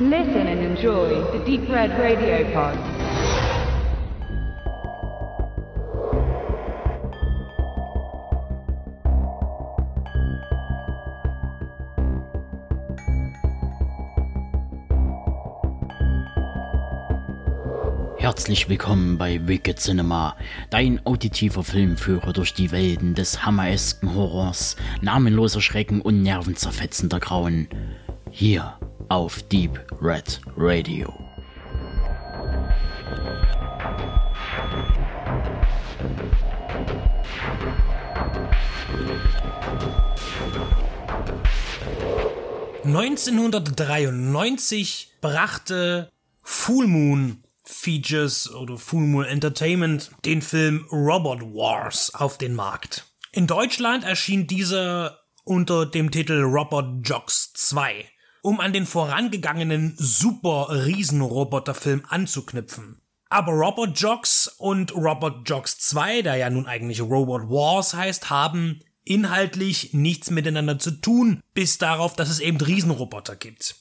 Listen and enjoy the Deep Red Radio Pod. Herzlich willkommen bei Wicked Cinema, dein auditiver Filmführer durch die Welten des hammeresken Horrors, namenloser Schrecken und nervenzerfetzender Grauen. Hier auf Deep Red Radio. ...1993 brachte Full Moon Features oder Full Moon Entertainment den Film Robot Wars auf den Markt. In Deutschland erschien dieser unter dem Titel Robot Jocks 2, um an den vorangegangenen Super Riesenroboterfilm anzuknüpfen. Aber Robot Jocks und Robot Jocks 2, der ja nun eigentlich Robot Wars heißt, haben inhaltlich nichts miteinander zu tun, bis darauf, dass es eben Riesenroboter gibt.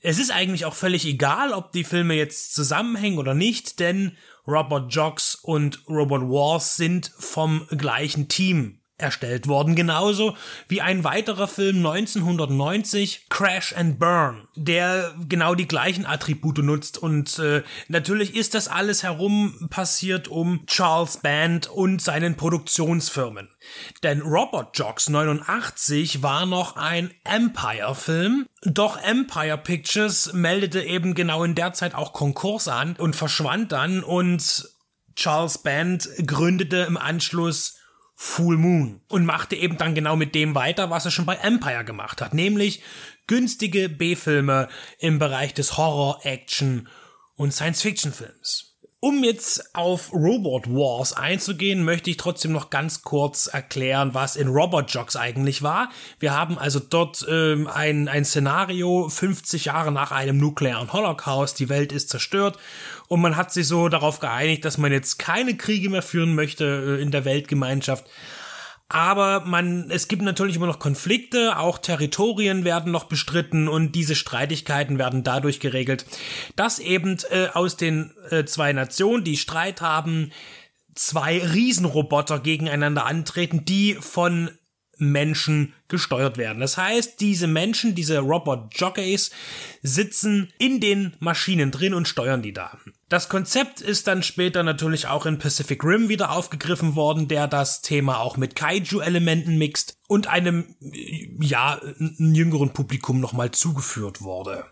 Es ist eigentlich auch völlig egal, ob die Filme jetzt zusammenhängen oder nicht, denn Robot Jocks und Robot Wars sind vom gleichen Team erstellt worden, genauso wie ein weiterer Film 1990, Crash and Burn, der genau die gleichen Attribute nutzt. Und äh, natürlich ist das alles herum passiert um Charles Band und seinen Produktionsfirmen. Denn Robot Jocks 89 war noch ein Empire-Film, doch Empire Pictures meldete eben genau in der Zeit auch Konkurs an und verschwand dann. Und Charles Band gründete im Anschluss Full Moon und machte eben dann genau mit dem weiter, was er schon bei Empire gemacht hat, nämlich günstige B-Filme im Bereich des Horror, Action und Science-Fiction-Films. Um jetzt auf Robot Wars einzugehen, möchte ich trotzdem noch ganz kurz erklären, was in Robot Jocks eigentlich war. Wir haben also dort ähm, ein, ein Szenario 50 Jahre nach einem nuklearen Holocaust, die Welt ist zerstört und man hat sich so darauf geeinigt, dass man jetzt keine Kriege mehr führen möchte äh, in der Weltgemeinschaft, aber man, es gibt natürlich immer noch Konflikte, auch Territorien werden noch bestritten und diese Streitigkeiten werden dadurch geregelt, dass eben äh, aus den äh, zwei Nationen, die Streit haben, zwei Riesenroboter gegeneinander antreten, die von Menschen gesteuert werden. Das heißt, diese Menschen, diese Robot-Jockeys, sitzen in den Maschinen drin und steuern die da. Das Konzept ist dann später natürlich auch in Pacific Rim wieder aufgegriffen worden, der das Thema auch mit Kaiju-Elementen mixt und einem, ja, jüngeren Publikum nochmal zugeführt wurde.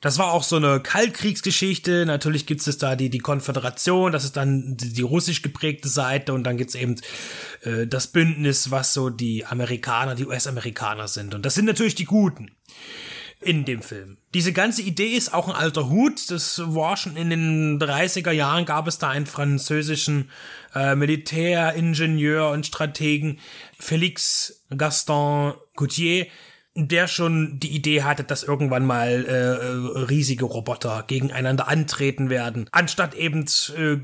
Das war auch so eine Kaltkriegsgeschichte. Natürlich gibt es da die, die Konföderation, das ist dann die, die russisch geprägte Seite und dann gibt's eben äh, das Bündnis, was so die Amerikaner, die US-Amerikaner sind. Und das sind natürlich die Guten in dem Film. Diese ganze Idee ist auch ein alter Hut. Das war schon in den 30er Jahren gab es da einen französischen äh, Militäringenieur und Strategen, Félix Gaston Gauthier, der schon die Idee hatte, dass irgendwann mal äh, riesige Roboter gegeneinander antreten werden, anstatt eben äh,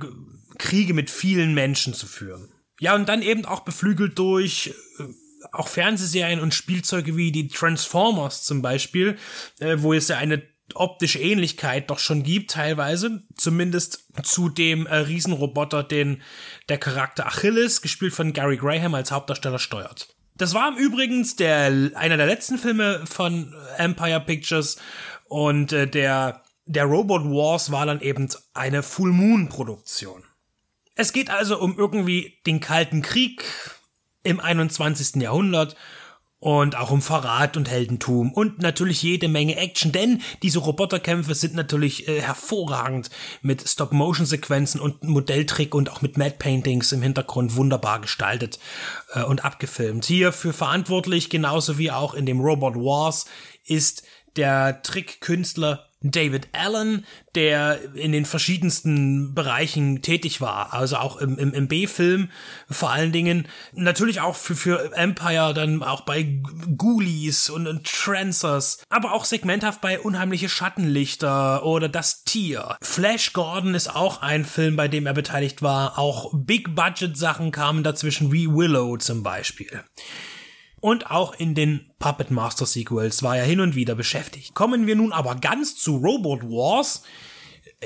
Kriege mit vielen Menschen zu führen. Ja, und dann eben auch beflügelt durch äh, auch Fernsehserien und Spielzeuge wie die Transformers zum Beispiel, äh, wo es ja eine optische Ähnlichkeit doch schon gibt, teilweise, zumindest zu dem äh, Riesenroboter, den der Charakter Achilles, gespielt von Gary Graham als Hauptdarsteller, steuert. Das war übrigens der, einer der letzten Filme von Empire Pictures und äh, der, der Robot Wars war dann eben eine Full Moon Produktion. Es geht also um irgendwie den Kalten Krieg im 21. Jahrhundert und auch um Verrat und Heldentum und natürlich jede Menge Action, denn diese Roboterkämpfe sind natürlich äh, hervorragend mit Stop-Motion-Sequenzen und Modelltrick und auch mit Matte-Paintings im Hintergrund wunderbar gestaltet äh, und abgefilmt. Hierfür verantwortlich, genauso wie auch in dem Robot Wars, ist der Trickkünstler David Allen, der in den verschiedensten Bereichen tätig war, also auch im, im, im B-Film vor allen Dingen, natürlich auch für, für Empire, dann auch bei Ghoulies und, und Trancers, aber auch segmenthaft bei Unheimliche Schattenlichter oder Das Tier. Flash Gordon ist auch ein Film, bei dem er beteiligt war, auch Big-Budget-Sachen kamen dazwischen wie Willow zum Beispiel. Und auch in den Puppet Master Sequels war er hin und wieder beschäftigt. Kommen wir nun aber ganz zu Robot Wars,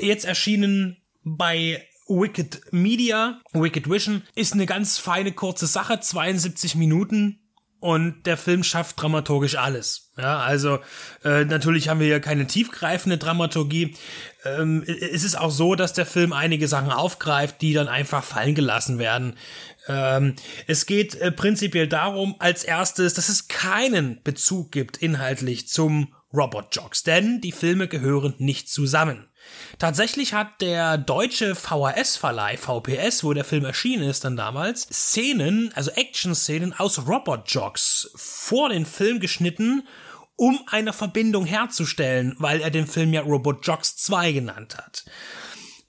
jetzt erschienen bei Wicked Media, Wicked Vision, ist eine ganz feine kurze Sache, 72 Minuten und der Film schafft dramaturgisch alles. Ja, also äh, natürlich haben wir hier keine tiefgreifende Dramaturgie. Ähm, es ist auch so, dass der Film einige Sachen aufgreift, die dann einfach fallen gelassen werden. Ähm, es geht äh, prinzipiell darum, als erstes, dass es keinen Bezug gibt inhaltlich zum Robot Jocks, denn die Filme gehören nicht zusammen. Tatsächlich hat der deutsche VHS-Verleih VPS, wo der Film erschienen ist dann damals, Szenen, also Action-Szenen aus Robot-Jogs vor den Film geschnitten, um eine Verbindung herzustellen, weil er den Film ja Robot Jogs 2 genannt hat.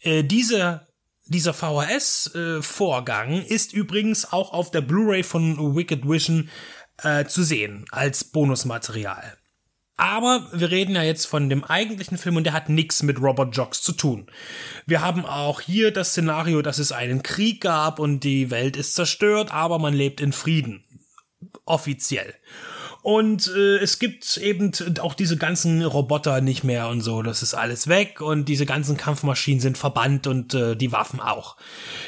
Äh, diese dieser VHS-Vorgang ist übrigens auch auf der Blu-ray von Wicked Vision äh, zu sehen als Bonusmaterial. Aber wir reden ja jetzt von dem eigentlichen Film und der hat nichts mit Robert Jocks zu tun. Wir haben auch hier das Szenario, dass es einen Krieg gab und die Welt ist zerstört, aber man lebt in Frieden. Offiziell. Und äh, es gibt eben auch diese ganzen Roboter nicht mehr und so. Das ist alles weg und diese ganzen Kampfmaschinen sind verbannt und äh, die Waffen auch.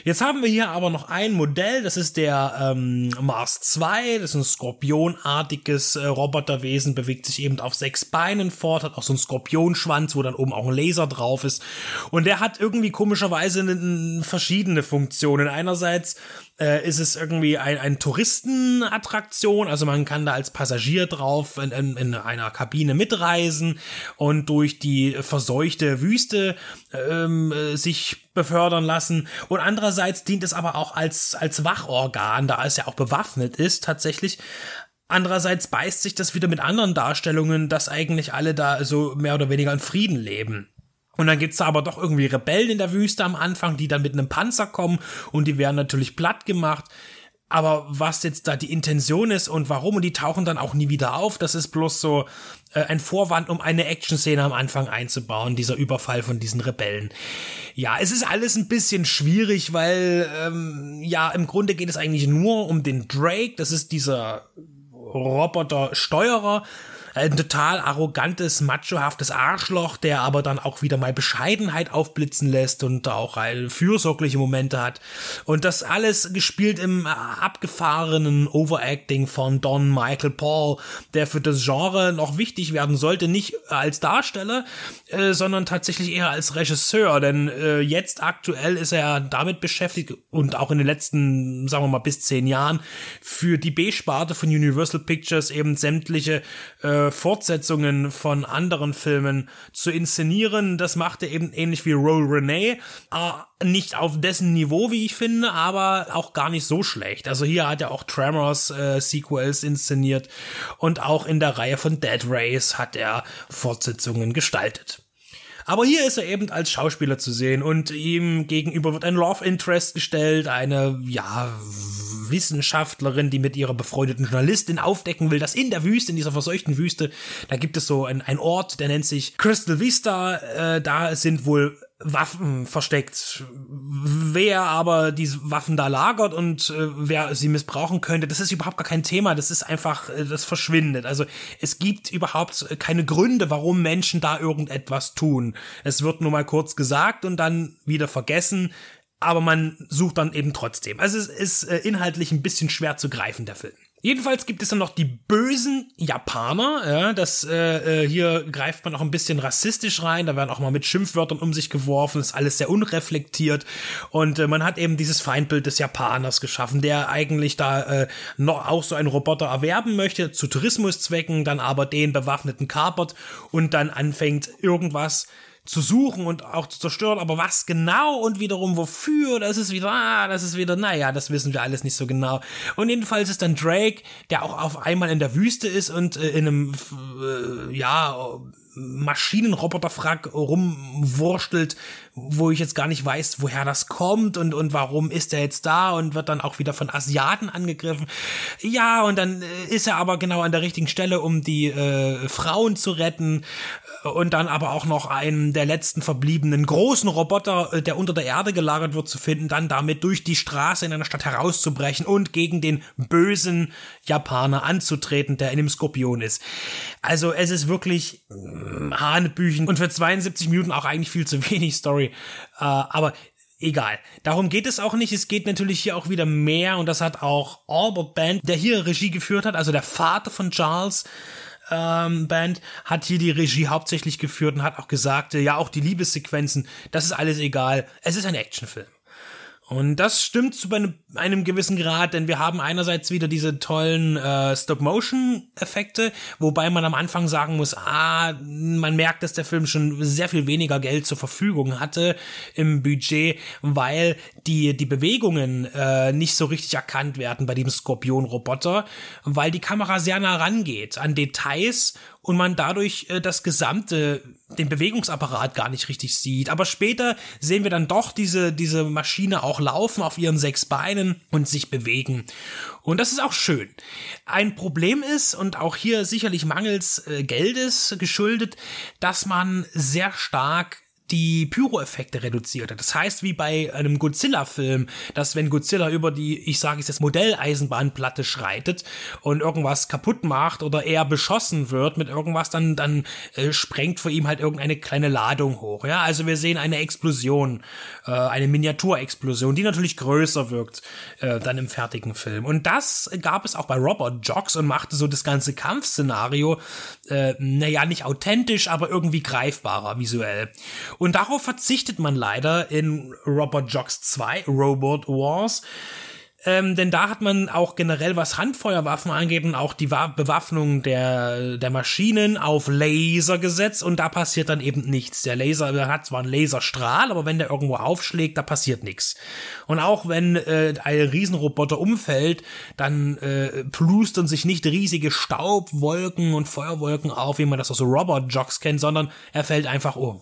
Jetzt haben wir hier aber noch ein Modell, das ist der ähm, Mars 2. Das ist ein skorpionartiges äh, Roboterwesen, bewegt sich eben auf sechs Beinen fort, hat auch so einen Skorpionschwanz, wo dann oben auch ein Laser drauf ist. Und der hat irgendwie komischerweise verschiedene Funktionen. Einerseits äh, ist es irgendwie ein, ein Touristenattraktion, also man kann da als Passagier drauf in, in, in einer Kabine mitreisen und durch die verseuchte Wüste ähm, äh, sich befördern lassen. Und andererseits dient es aber auch als, als Wachorgan, da es ja auch bewaffnet ist, tatsächlich Andererseits beißt sich das wieder mit anderen Darstellungen, dass eigentlich alle da so mehr oder weniger in Frieden leben. Und dann gibt's da aber doch irgendwie Rebellen in der Wüste am Anfang, die dann mit einem Panzer kommen und die werden natürlich platt gemacht. Aber was jetzt da die Intention ist und warum, und die tauchen dann auch nie wieder auf, das ist bloß so äh, ein Vorwand, um eine Action-Szene am Anfang einzubauen, dieser Überfall von diesen Rebellen. Ja, es ist alles ein bisschen schwierig, weil ähm, ja, im Grunde geht es eigentlich nur um den Drake, das ist dieser Roboter-Steuerer, ein total arrogantes, machohaftes Arschloch, der aber dann auch wieder mal Bescheidenheit aufblitzen lässt und auch fürsorgliche Momente hat. Und das alles gespielt im abgefahrenen Overacting von Don Michael Paul, der für das Genre noch wichtig werden sollte, nicht als Darsteller, äh, sondern tatsächlich eher als Regisseur, denn äh, jetzt aktuell ist er damit beschäftigt und auch in den letzten, sagen wir mal, bis zehn Jahren für die B-Sparte von Universal Pictures eben sämtliche äh, Fortsetzungen von anderen Filmen zu inszenieren. Das macht er eben ähnlich wie Roll Renee. Äh, nicht auf dessen Niveau, wie ich finde, aber auch gar nicht so schlecht. Also hier hat er auch Tremors äh, Sequels inszeniert und auch in der Reihe von Dead Race hat er Fortsetzungen gestaltet. Aber hier ist er eben als Schauspieler zu sehen und ihm gegenüber wird ein Love Interest gestellt, eine, ja, Wissenschaftlerin, die mit ihrer befreundeten Journalistin aufdecken will, dass in der Wüste, in dieser verseuchten Wüste, da gibt es so ein, Ort, der nennt sich Crystal Vista, äh, da sind wohl Waffen versteckt. Wer aber diese Waffen da lagert und äh, wer sie missbrauchen könnte, das ist überhaupt gar kein Thema. Das ist einfach, äh, das verschwindet. Also es gibt überhaupt keine Gründe, warum Menschen da irgendetwas tun. Es wird nur mal kurz gesagt und dann wieder vergessen. Aber man sucht dann eben trotzdem. Also es ist äh, inhaltlich ein bisschen schwer zu greifen, der Film. Jedenfalls gibt es dann noch die bösen Japaner. Ja, das äh, äh, hier greift man auch ein bisschen rassistisch rein. Da werden auch mal mit Schimpfwörtern um sich geworfen. Ist alles sehr unreflektiert und äh, man hat eben dieses Feindbild des Japaners geschaffen, der eigentlich da äh, noch auch so einen Roboter erwerben möchte zu Tourismuszwecken, dann aber den bewaffneten kapert und dann anfängt irgendwas zu suchen und auch zu zerstören, aber was genau und wiederum wofür, das ist wieder, ah, das ist wieder, naja, das wissen wir alles nicht so genau. Und jedenfalls ist dann Drake, der auch auf einmal in der Wüste ist und äh, in einem, äh, ja, Maschinenroboterfrack rumwurstelt, wo ich jetzt gar nicht weiß, woher das kommt und, und warum ist er jetzt da und wird dann auch wieder von Asiaten angegriffen. Ja, und dann äh, ist er aber genau an der richtigen Stelle, um die äh, Frauen zu retten und dann aber auch noch einen der letzten verbliebenen großen Roboter, äh, der unter der Erde gelagert wird, zu finden, dann damit durch die Straße in einer Stadt herauszubrechen und gegen den bösen Japaner anzutreten, der in dem Skorpion ist. Also es ist wirklich äh, Hanebüchen und für 72 Minuten auch eigentlich viel zu wenig Story. Äh, aber egal. Darum geht es auch nicht. Es geht natürlich hier auch wieder mehr und das hat auch Albert Band, der hier Regie geführt hat, also der Vater von Charles, ähm, Band hat hier die Regie hauptsächlich geführt und hat auch gesagt, ja, auch die Liebessequenzen, das ist alles egal. Es ist ein Actionfilm. Und das stimmt zu einem, gewissen Grad, denn wir haben einerseits wieder diese tollen äh, Stop-Motion-Effekte, wobei man am Anfang sagen muss, ah, man merkt, dass der Film schon sehr viel weniger Geld zur Verfügung hatte im Budget, weil die, die Bewegungen äh, nicht so richtig erkannt werden bei dem Skorpion-Roboter, weil die Kamera sehr nah rangeht an Details und man dadurch äh, das gesamte, den Bewegungsapparat gar nicht richtig sieht. Aber später sehen wir dann doch diese, diese Maschine auch laufen auf ihren sechs Beinen und sich bewegen. Und das ist auch schön. Ein Problem ist, und auch hier sicherlich mangels äh, Geldes geschuldet, dass man sehr stark die Pyroeffekte reduziert hat. Das heißt, wie bei einem Godzilla-Film, dass wenn Godzilla über die, ich sage es jetzt, Modelleisenbahnplatte schreitet und irgendwas kaputt macht oder er beschossen wird mit irgendwas, dann, dann äh, sprengt vor ihm halt irgendeine kleine Ladung hoch. Ja, also wir sehen eine Explosion, äh, eine Miniaturexplosion, die natürlich größer wirkt äh, dann im fertigen Film. Und das gab es auch bei Robot Jocks und machte so das ganze Kampfszenario, äh, naja, nicht authentisch, aber irgendwie greifbarer visuell. Und darauf verzichtet man leider in Robot Jocks 2, Robot Wars. Ähm, denn da hat man auch generell, was Handfeuerwaffen angeht und auch die Bewaffnung der, der Maschinen auf Laser gesetzt und da passiert dann eben nichts. Der Laser der hat zwar einen Laserstrahl, aber wenn der irgendwo aufschlägt, da passiert nichts. Und auch wenn äh, ein Riesenroboter umfällt, dann äh, plustern sich nicht riesige Staubwolken und Feuerwolken auf, wie man das aus Robot-Jocks kennt, sondern er fällt einfach um.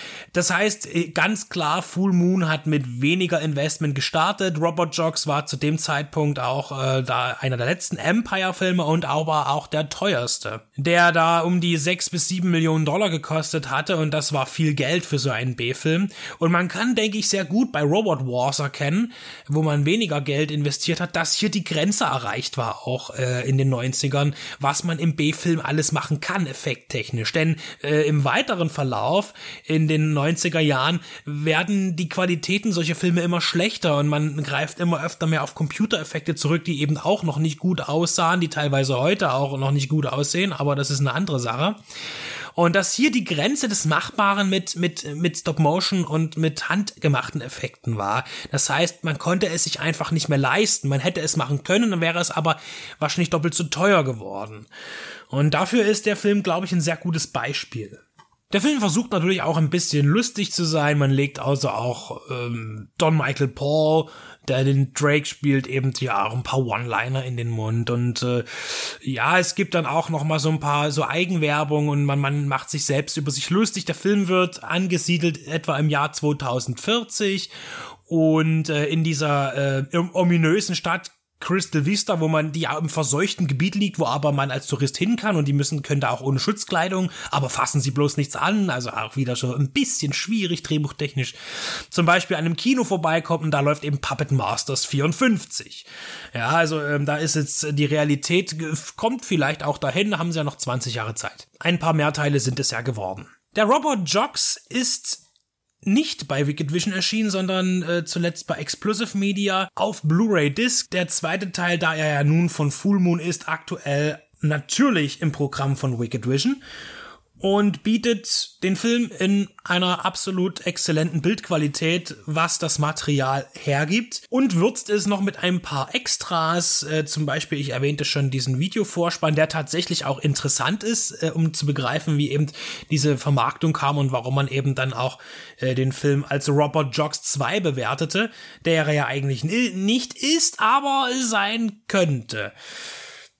Das heißt, äh, ganz klar, Full Moon hat mit weniger Investment gestartet. Robot Jogs war zu dem Zeitpunkt auch äh, da einer der letzten Empire-Filme und aber auch der teuerste, der da um die sechs bis sieben Millionen Dollar gekostet hatte und das war viel Geld für so einen B-Film. Und man kann, denke ich, sehr gut bei Robot Wars erkennen, wo man weniger Geld investiert hat, dass hier die Grenze erreicht war, auch äh, in den 90ern, was man im B-Film alles machen kann, effekttechnisch. Denn äh, im weiteren Verlauf in den 90er Jahren werden die Qualitäten solcher Filme immer schlechter und man greift immer öfter mehr auf Computereffekte zurück, die eben auch noch nicht gut aussahen, die teilweise heute auch noch nicht gut aussehen, aber das ist eine andere Sache. Und dass hier die Grenze des Machbaren mit, mit, mit Stop-Motion und mit handgemachten Effekten war. Das heißt, man konnte es sich einfach nicht mehr leisten. Man hätte es machen können, dann wäre es aber wahrscheinlich doppelt so teuer geworden. Und dafür ist der Film, glaube ich, ein sehr gutes Beispiel. Der Film versucht natürlich auch ein bisschen lustig zu sein. Man legt also auch ähm, Don Michael Paul, der den Drake spielt, eben ja auch ein paar One-Liner in den Mund. Und äh, ja, es gibt dann auch noch mal so ein paar so Eigenwerbung und man, man macht sich selbst über sich lustig. Der Film wird angesiedelt etwa im Jahr 2040 und äh, in dieser äh, ominösen Stadt Crystal Vista, wo man die im verseuchten Gebiet liegt, wo aber man als Tourist hin kann und die müssen können da auch ohne Schutzkleidung, aber fassen sie bloß nichts an, also auch wieder schon ein bisschen schwierig drehbuchtechnisch. Zum Beispiel an einem Kino vorbeikommt und da läuft eben Puppet Masters 54. Ja, also ähm, da ist jetzt die Realität kommt vielleicht auch dahin, da haben sie ja noch 20 Jahre Zeit. Ein paar Mehrteile sind es ja geworden. Der Robot Jocks ist nicht bei Wicked Vision erschienen, sondern äh, zuletzt bei Explosive Media auf Blu-ray Disc. Der zweite Teil, da er ja nun von Full Moon ist, aktuell natürlich im Programm von Wicked Vision und bietet den Film in einer absolut exzellenten Bildqualität, was das Material hergibt und würzt es noch mit ein paar Extras, äh, zum Beispiel, ich erwähnte schon diesen Videovorspann, der tatsächlich auch interessant ist, äh, um zu begreifen, wie eben diese Vermarktung kam und warum man eben dann auch äh, den Film als Robert Jocks 2 bewertete, der er ja eigentlich nicht ist, aber sein könnte.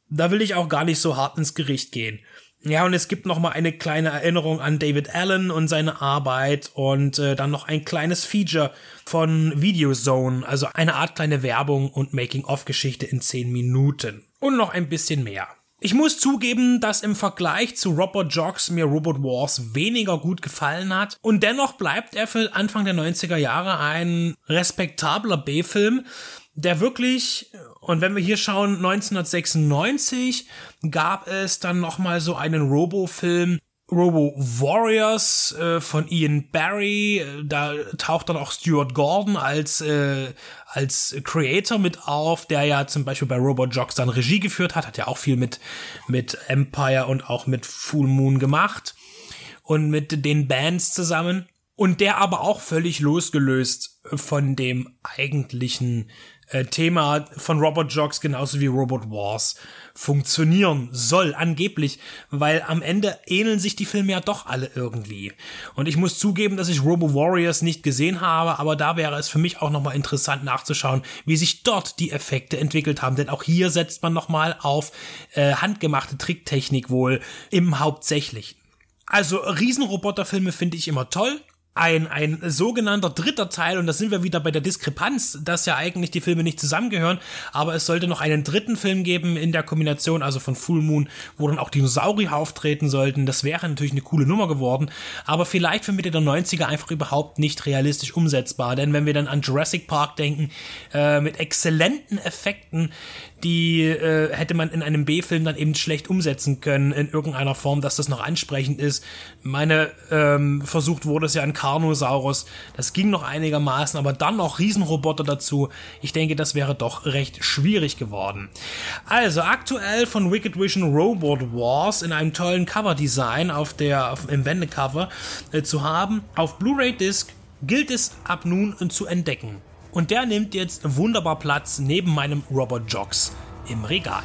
Da will ich auch gar nicht so hart ins Gericht gehen. Ja, und es gibt noch mal eine kleine Erinnerung an David Allen und seine Arbeit und äh, dann noch ein kleines Feature von Videozone, also eine Art kleine Werbung und Making-of-Geschichte in 10 Minuten. Und noch ein bisschen mehr. Ich muss zugeben, dass im Vergleich zu Robot Jogs mir Robot Wars weniger gut gefallen hat. Und dennoch bleibt er für Anfang der 90er Jahre ein respektabler B-Film, der wirklich, und wenn wir hier schauen, 1996 gab es dann nochmal so einen Robo-Film, Robo Warriors äh, von Ian Barry. Da taucht dann auch Stuart Gordon als, äh, als Creator mit auf, der ja zum Beispiel bei Robot Jocks dann Regie geführt hat, hat ja auch viel mit, mit Empire und auch mit Full Moon gemacht und mit den Bands zusammen. Und der aber auch völlig losgelöst von dem eigentlichen äh, Thema von Robot Jogs genauso wie Robot Wars funktionieren soll, angeblich, weil am Ende ähneln sich die Filme ja doch alle irgendwie. Und ich muss zugeben, dass ich Robo Warriors nicht gesehen habe, aber da wäre es für mich auch nochmal interessant nachzuschauen, wie sich dort die Effekte entwickelt haben, denn auch hier setzt man nochmal auf äh, handgemachte Tricktechnik wohl im Hauptsächlichen. Also Riesenroboterfilme finde ich immer toll ein, ein sogenannter dritter Teil, und da sind wir wieder bei der Diskrepanz, dass ja eigentlich die Filme nicht zusammengehören, aber es sollte noch einen dritten Film geben in der Kombination, also von Full Moon, wo dann auch Dinosaurier auftreten sollten. Das wäre natürlich eine coole Nummer geworden, aber vielleicht für Mitte der 90er einfach überhaupt nicht realistisch umsetzbar, denn wenn wir dann an Jurassic Park denken, äh, mit exzellenten Effekten, die äh, hätte man in einem B-Film dann eben schlecht umsetzen können in irgendeiner Form, dass das noch ansprechend ist. Meine ähm, versucht wurde es ja an Carnosaurus, das ging noch einigermaßen, aber dann noch Riesenroboter dazu. Ich denke, das wäre doch recht schwierig geworden. Also aktuell von Wicked Vision Robot Wars in einem tollen Cover-Design auf der auf, im Wendecover äh, zu haben. Auf Blu-ray Disc gilt es ab nun zu entdecken. Und der nimmt jetzt wunderbar Platz neben meinem Robot Jogs im Regal.